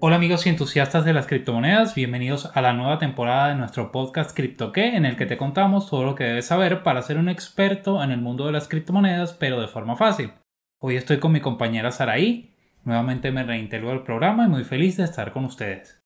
Hola amigos y entusiastas de las criptomonedas, bienvenidos a la nueva temporada de nuestro podcast CryptoQué en el que te contamos todo lo que debes saber para ser un experto en el mundo de las criptomonedas pero de forma fácil. Hoy estoy con mi compañera Saraí, nuevamente me reintegro al programa y muy feliz de estar con ustedes.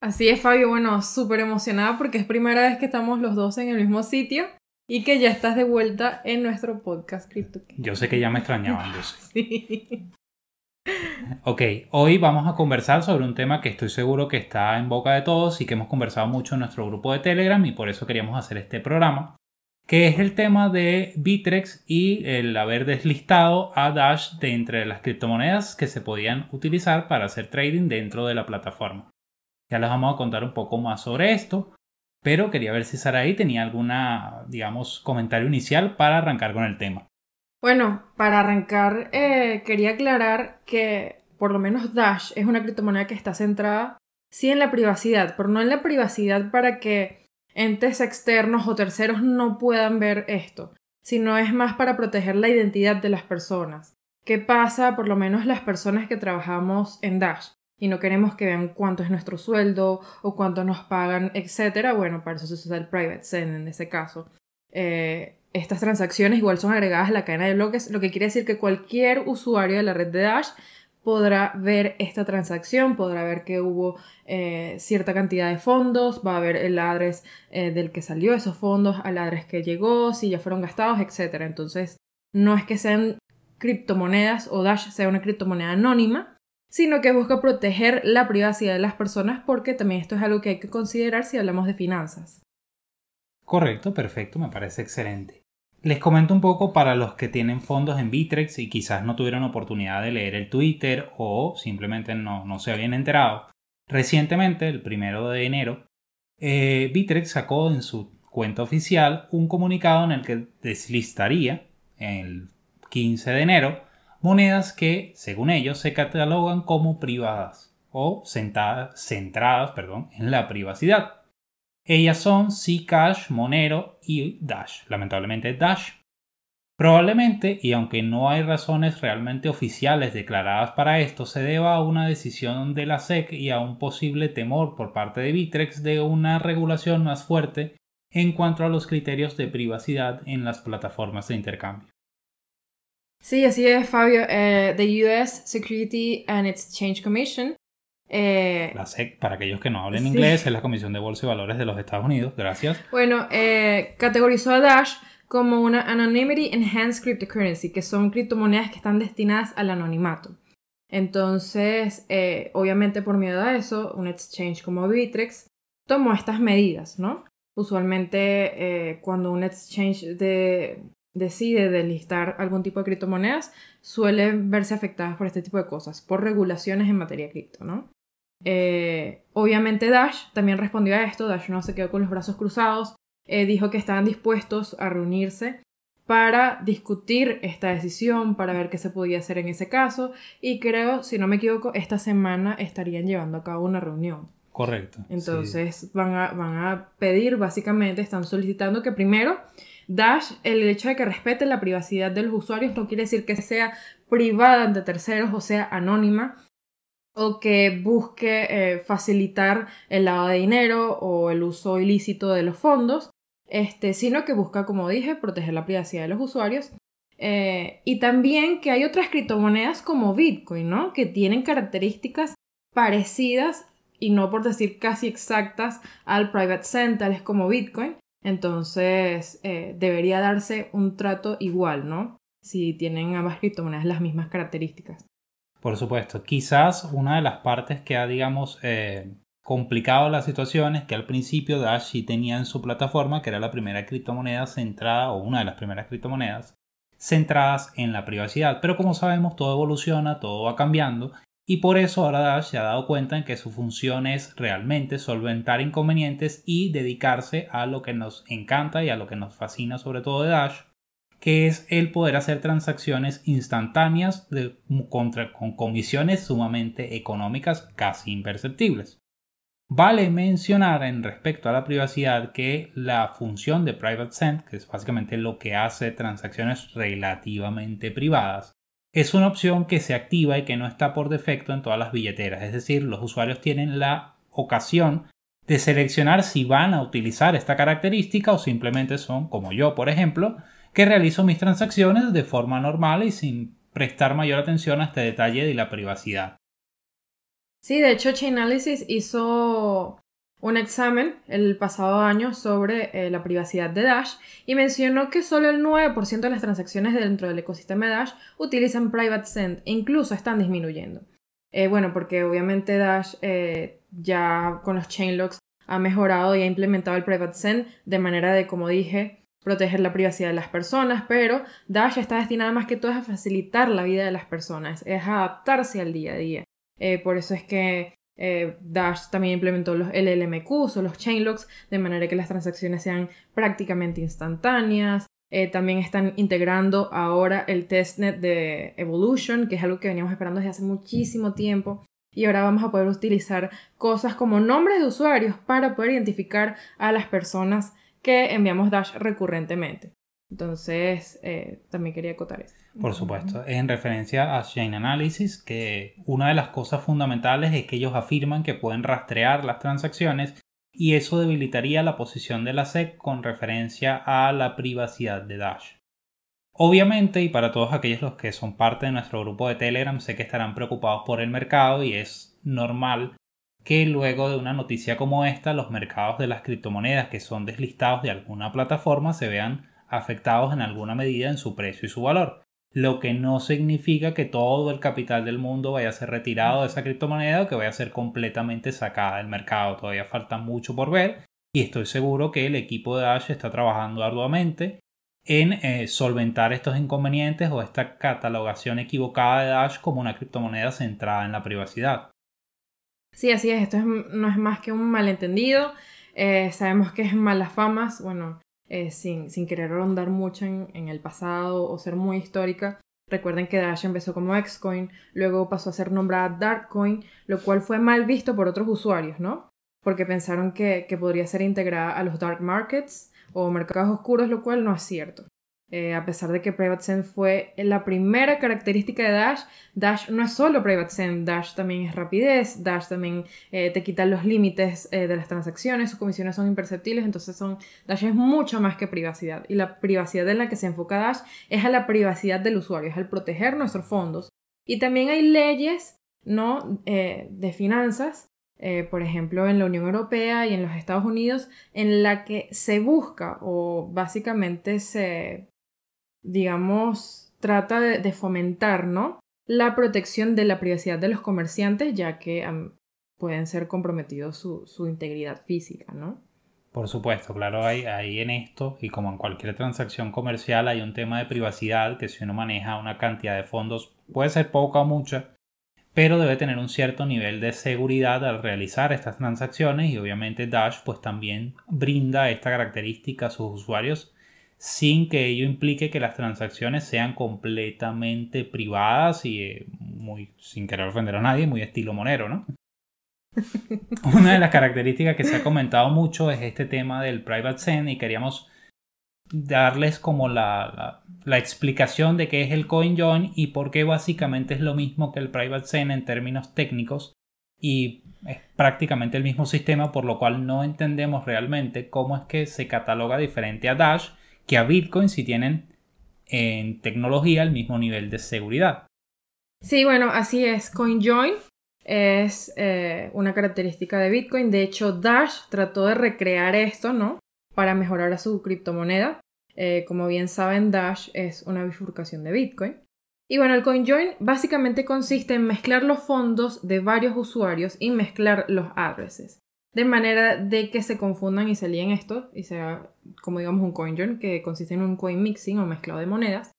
Así es Fabio, bueno, súper emocionada porque es primera vez que estamos los dos en el mismo sitio y que ya estás de vuelta en nuestro podcast CryptoQué. Yo sé que ya me extrañaban, yo sé. Sí. Ok, hoy vamos a conversar sobre un tema que estoy seguro que está en boca de todos y que hemos conversado mucho en nuestro grupo de Telegram y por eso queríamos hacer este programa, que es el tema de Bitrex y el haber deslistado a Dash de entre las criptomonedas que se podían utilizar para hacer trading dentro de la plataforma. Ya les vamos a contar un poco más sobre esto, pero quería ver si Saraí tenía alguna, digamos, comentario inicial para arrancar con el tema. Bueno, para arrancar, eh, quería aclarar que por lo menos Dash es una criptomoneda que está centrada sí en la privacidad, pero no en la privacidad para que entes externos o terceros no puedan ver esto, sino es más para proteger la identidad de las personas. ¿Qué pasa por lo menos las personas que trabajamos en Dash? y no queremos que vean cuánto es nuestro sueldo o cuánto nos pagan, etcétera, bueno, para eso se usa el private send en ese caso. Eh, estas transacciones igual son agregadas a la cadena de bloques, lo que quiere decir que cualquier usuario de la red de Dash podrá ver esta transacción, podrá ver que hubo eh, cierta cantidad de fondos, va a ver el address eh, del que salió esos fondos, al address que llegó, si ya fueron gastados, etc. Entonces, no es que sean criptomonedas o Dash sea una criptomoneda anónima, sino que busca proteger la privacidad de las personas porque también esto es algo que hay que considerar si hablamos de finanzas. Correcto, perfecto, me parece excelente. Les comento un poco para los que tienen fondos en Bitrex y quizás no tuvieron oportunidad de leer el Twitter o simplemente no, se habían enterado. Recientemente, el primero de enero, eh, Bitrex sacó en su cuenta oficial un comunicado en el que deslistaría el 15 de enero monedas que, según ellos, se catalogan como privadas o centradas perdón, en la privacidad. Ellas son Zcash, Monero y Dash. Lamentablemente Dash. Probablemente, y aunque no hay razones realmente oficiales declaradas para esto, se deba a una decisión de la SEC y a un posible temor por parte de Bitrex de una regulación más fuerte en cuanto a los criterios de privacidad en las plataformas de intercambio. Sí, así es, Fabio. Eh, the US Security and Exchange Commission eh, la SEC, para aquellos que no hablen inglés, es la Comisión de Bolsa y Valores de los Estados Unidos. Gracias. Bueno, eh, categorizó a Dash como una Anonymity Enhanced Cryptocurrency, que son criptomonedas que están destinadas al anonimato. Entonces, eh, obviamente por miedo a eso, un exchange como Bitrex tomó estas medidas, ¿no? Usualmente cuando un exchange decide delistar algún tipo de criptomonedas, suelen verse afectadas por este tipo de cosas, por regulaciones en materia cripto, ¿no? Eh, obviamente Dash también respondió a esto, Dash no se quedó con los brazos cruzados, eh, dijo que estaban dispuestos a reunirse para discutir esta decisión, para ver qué se podía hacer en ese caso y creo, si no me equivoco, esta semana estarían llevando a cabo una reunión. Correcto. Entonces van, a, van a pedir, básicamente, están solicitando que primero Dash, el hecho de que respete la privacidad de los usuarios no quiere decir que sea privada ante terceros o sea anónima, o que busque eh, facilitar el lavado de dinero o el uso ilícito de los fondos, este, sino que busca, como dije, proteger la privacidad de los usuarios. Eh, y también que hay otras criptomonedas como Bitcoin, ¿no? Que tienen características parecidas y no por decir casi exactas al private central como Bitcoin. Entonces eh, debería darse un trato igual, ¿no? Si tienen ambas criptomonedas las mismas características. Por supuesto, quizás una de las partes que ha, digamos, eh, complicado la situación es que al principio Dash sí tenía en su plataforma, que era la primera criptomoneda centrada, o una de las primeras criptomonedas, centradas en la privacidad. Pero como sabemos, todo evoluciona, todo va cambiando, y por eso ahora Dash se ha dado cuenta en que su función es realmente solventar inconvenientes y dedicarse a lo que nos encanta y a lo que nos fascina sobre todo de Dash, que es el poder hacer transacciones instantáneas con comisiones sumamente económicas casi imperceptibles. Vale mencionar en respecto a la privacidad que la función de Private Send, que es básicamente lo que hace transacciones relativamente privadas, es una opción que se activa y que no está por defecto en todas las billeteras. Es decir, los usuarios tienen la ocasión de seleccionar si van a utilizar esta característica o simplemente son, como yo por ejemplo, que realizo mis transacciones de forma normal y sin prestar mayor atención a este detalle de la privacidad. Sí, de hecho Chainalysis hizo un examen el pasado año sobre eh, la privacidad de Dash y mencionó que solo el 9% de las transacciones dentro del ecosistema de Dash utilizan Private Send e incluso están disminuyendo. Eh, bueno, porque obviamente Dash eh, ya con los chainlocks ha mejorado y ha implementado el Private Send de manera de, como dije, proteger la privacidad de las personas, pero Dash está destinada más que todo a facilitar la vida de las personas, es adaptarse al día a día. por eso es que eh, Dash también implementó los LLMQs o los chainlocks de manera que las transacciones sean prácticamente instantáneas. Eh, también están integrando ahora el testnet de Evolution, que es algo que veníamos esperando desde hace muchísimo tiempo. Y ahora vamos a poder utilizar cosas como nombres de usuarios para poder identificar a las personas que enviamos Dash recurrentemente. Entonces, eh, también quería acotar eso. Por supuesto, en referencia a Chain Analysis, que una de las cosas fundamentales es que ellos afirman que pueden rastrear las transacciones y eso debilitaría la posición de la SEC con referencia a la privacidad de Dash. Obviamente, y para todos aquellos los que son parte de nuestro grupo de Telegram, sé que estarán preocupados por el mercado y es normal que luego de una noticia como esta, los mercados de las criptomonedas que son deslistados de alguna plataforma se vean afectados en alguna medida en su precio y su valor, lo que no significa que todo el capital del mundo vaya a ser retirado de esa criptomoneda o que vaya a ser completamente sacada del mercado. Todavía falta mucho por ver y estoy seguro que el equipo de Dash está trabajando arduamente en eh, solventar estos inconvenientes o esta catalogación equivocada de Dash como una criptomoneda centrada en la privacidad. Sí, así es, esto no es más que un malentendido. Eh, sabemos que es malas famas, bueno, eh, sin, querer rondar mucho en, el pasado o ser muy histórica. Recuerden que Dash empezó como Xcoin, luego pasó a ser nombrada Darkcoin, lo cual fue mal visto por otros usuarios, ¿no? Porque pensaron que, que podría ser integrada a los dark markets o mercados oscuros, lo cual no es cierto. Eh, a pesar de que PrivateSend fue la primera característica de Dash, Dash no es solo PrivateSend, Dash también es rapidez, Dash también eh, te quita los límites eh, de las transacciones, sus comisiones son imperceptibles, entonces son, Dash es mucho más que privacidad. Y la privacidad en la que se enfoca Dash es a la privacidad del usuario, es al proteger nuestros fondos. Y también hay leyes ¿no? de finanzas por ejemplo, en la Unión Europea y en los Estados Unidos, en la que se busca o básicamente se, digamos, trata de, fomentar, ¿no? La protección de la privacidad de los comerciantes, ya que pueden ser comprometidos su, su, integridad física, ¿no? Por supuesto, claro, hay, hay en esto, y como en cualquier transacción comercial, hay un tema de privacidad que si uno maneja una cantidad de fondos, puede ser poca o mucha, pero debe tener un cierto nivel de seguridad al realizar estas transacciones y obviamente Dash pues también brinda esta característica a sus usuarios sin que ello implique que las transacciones sean completamente privadas y eh, muy sin querer ofender a nadie, muy estilo monero, ¿no? Una de las características que se ha comentado mucho es este tema del private send y queríamos darles como la, la, explicación de qué es el CoinJoin y por qué básicamente es lo mismo que el private send en términos técnicos y es prácticamente el mismo sistema por lo cual no entendemos realmente cómo es que se cataloga diferente a Dash que a Bitcoin si tienen en tecnología el mismo nivel de seguridad. Sí, bueno, así es. CoinJoin es eh, una característica de Bitcoin. De hecho, Dash trató de recrear esto, ¿no? Para mejorar a su criptomoneda. Eh, como bien saben, Dash es una bifurcación de Bitcoin. Y bueno, el CoinJoin básicamente consiste en mezclar los fondos de varios usuarios y mezclar los addresses de manera de que se confundan y se líen esto y sea como digamos un coin join que consiste en un coin mixing o mezclado de monedas,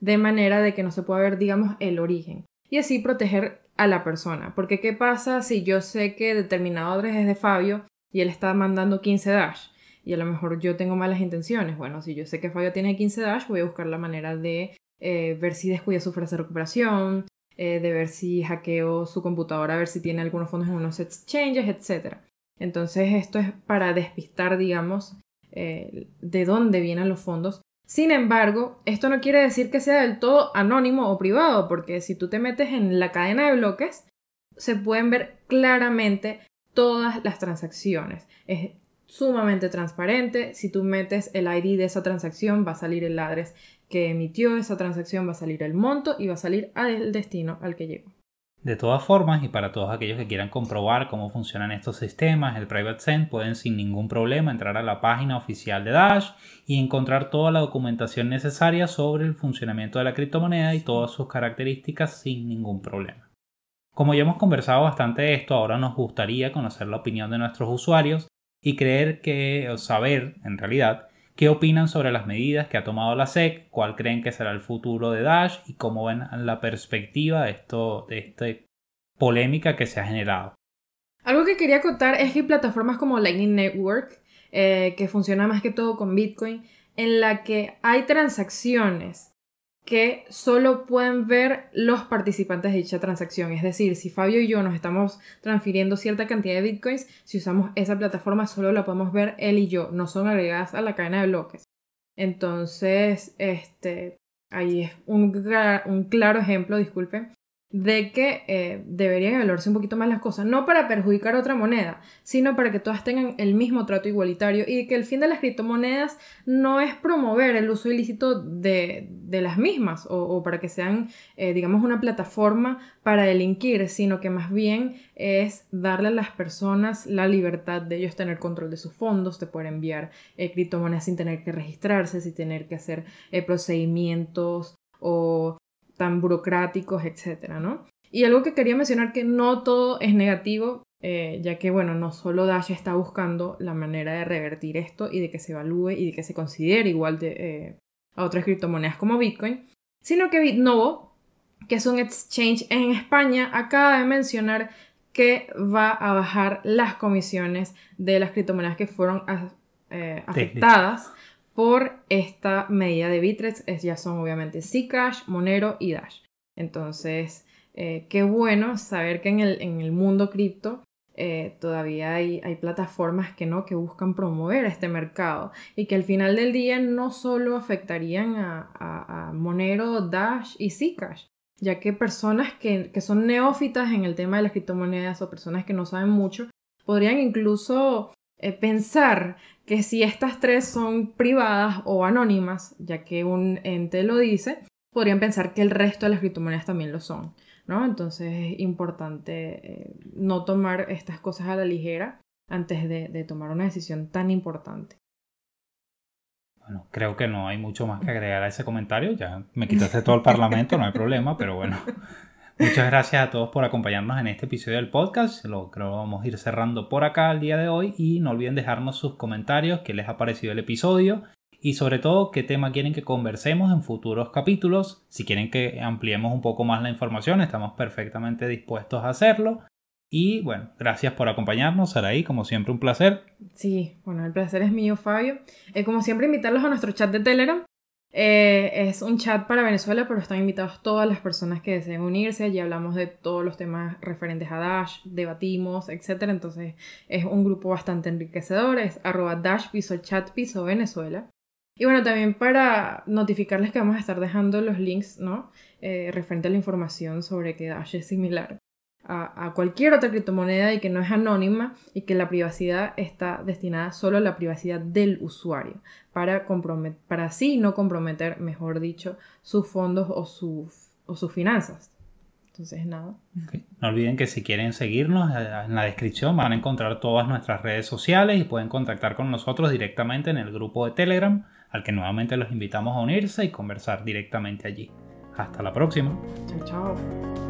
de manera de que no se pueda ver digamos el origen y así proteger a la persona. Porque ¿qué pasa si yo sé que determinado adres es de Fabio y él está mandando 15 dash? Y a lo mejor yo tengo malas intenciones. Bueno, si yo sé que Fabio tiene 15 dash, voy a buscar la manera de eh, ver si descuida su frase de recuperación, eh, de ver si hackeo su computadora, a ver si tiene algunos fondos en unos exchanges, etc. Entonces esto es para despistar, digamos, eh, de dónde vienen los fondos Sin embargo, esto no quiere decir que sea del todo anónimo o privado, porque si tú te metes en la cadena de bloques, se pueden ver claramente todas las transacciones. Es sumamente transparente. Si tú metes el ID de esa transacción, va a salir el address que emitió esa transacción, va a salir el monto y va a salir el destino al que llegó. De todas formas, y para todos aquellos que quieran comprobar cómo funcionan estos sistemas, el Private Send pueden sin ningún problema entrar a la página oficial de Dash y encontrar toda la documentación necesaria sobre el funcionamiento de la criptomoneda y todas sus características sin ningún problema. Como ya hemos conversado bastante de esto, ahora nos gustaría conocer la opinión de nuestros usuarios y creer que, o saber en realidad, qué opinan sobre las medidas que ha tomado la SEC, cuál creen que será el futuro de Dash y cómo ven la perspectiva de, esta polémica que se ha generado. Algo que quería contar es que hay plataformas como Lightning Network, eh, que funciona más que todo con Bitcoin, en la que hay transacciones que solo pueden ver los participantes de dicha transacción. Es decir, si Fabio y yo nos estamos transfiriendo cierta cantidad de bitcoins, si usamos esa plataforma solo la podemos ver él y yo, no son agregadas a la cadena de bloques. Entonces, este, ahí es un, un claro ejemplo, disculpen, de que eh, deberían evaluarse un poquito más las cosas, no para perjudicar otra moneda, sino para que todas tengan el mismo trato igualitario y que el fin de las criptomonedas no es promover el uso ilícito de, las mismas o, para que sean, eh, digamos, una plataforma para delinquir, sino que más bien es darle a las personas la libertad de ellos tener control de sus fondos, de poder enviar eh, criptomonedas sin tener que registrarse, sin tener que hacer procedimientos o tan burocráticos, etcétera, ¿no? Y algo que quería mencionar que no todo es negativo, eh, ya que, bueno, no solo Dash está buscando la manera de revertir esto y de que se evalúe y de que se considere igual de, eh, a otras criptomonedas como Bitcoin, sino que Bitnovo, que es un exchange en España, acaba de mencionar que va a bajar las comisiones de las criptomonedas que fueron eh, afectadas por esta medida de Bitrex. ya son obviamente Zcash, Monero y Dash. Entonces, eh, qué bueno saber que en el, en el mundo cripto eh, todavía hay, hay, plataformas que no, que buscan promover este mercado y que al final del día no solo afectarían a, Monero, Dash y Zcash, ya que personas que, que, son neófitas en el tema de las criptomonedas o personas que no saben mucho, podrían incluso eh, pensar que si estas tres son privadas o anónimas, ya que un ente lo dice, podrían pensar que el resto de las criptomonedas también lo son, ¿no? Entonces es importante eh, no tomar estas cosas a la ligera antes de, tomar una decisión tan importante. Bueno, creo que no hay mucho más que agregar a ese comentario. Ya me quitaste todo el parlamento, no hay problema, pero bueno, Muchas gracias a todos por acompañarnos en este episodio del podcast. Lo creo que vamos a ir cerrando por acá el día de hoy y no olviden dejarnos sus comentarios, qué les ha parecido el episodio y sobre todo qué tema quieren que conversemos en futuros capítulos. Si quieren que ampliemos un poco más la información, estamos perfectamente dispuestos a hacerlo. Y bueno, gracias por acompañarnos, Saraí, como siempre Eh, es un chat para Venezuela, pero están invitados todas las personas que deseen unirse. Allí hablamos de todos los temas referentes a Dash, debatimos, etc. Entonces es un grupo bastante enriquecedor. Es arroba Dash piso chat piso Venezuela. Y bueno, también para notificarles que vamos a estar dejando los links, ¿no? Eh, referente a la información sobre que Dash es similar a, cualquier otra criptomoneda y que no es anónima y que la privacidad está destinada solo a la privacidad del usuario para, para así no comprometer, mejor dicho, sus fondos o, o sus finanzas. Entonces, nada. No olviden que si quieren seguirnos, eh, en la descripción van a encontrar todas nuestras redes sociales y pueden contactar con nosotros directamente en el grupo de Telegram, al que nuevamente los invitamos a unirse y conversar directamente allí. Hasta la próxima. Chao, chao.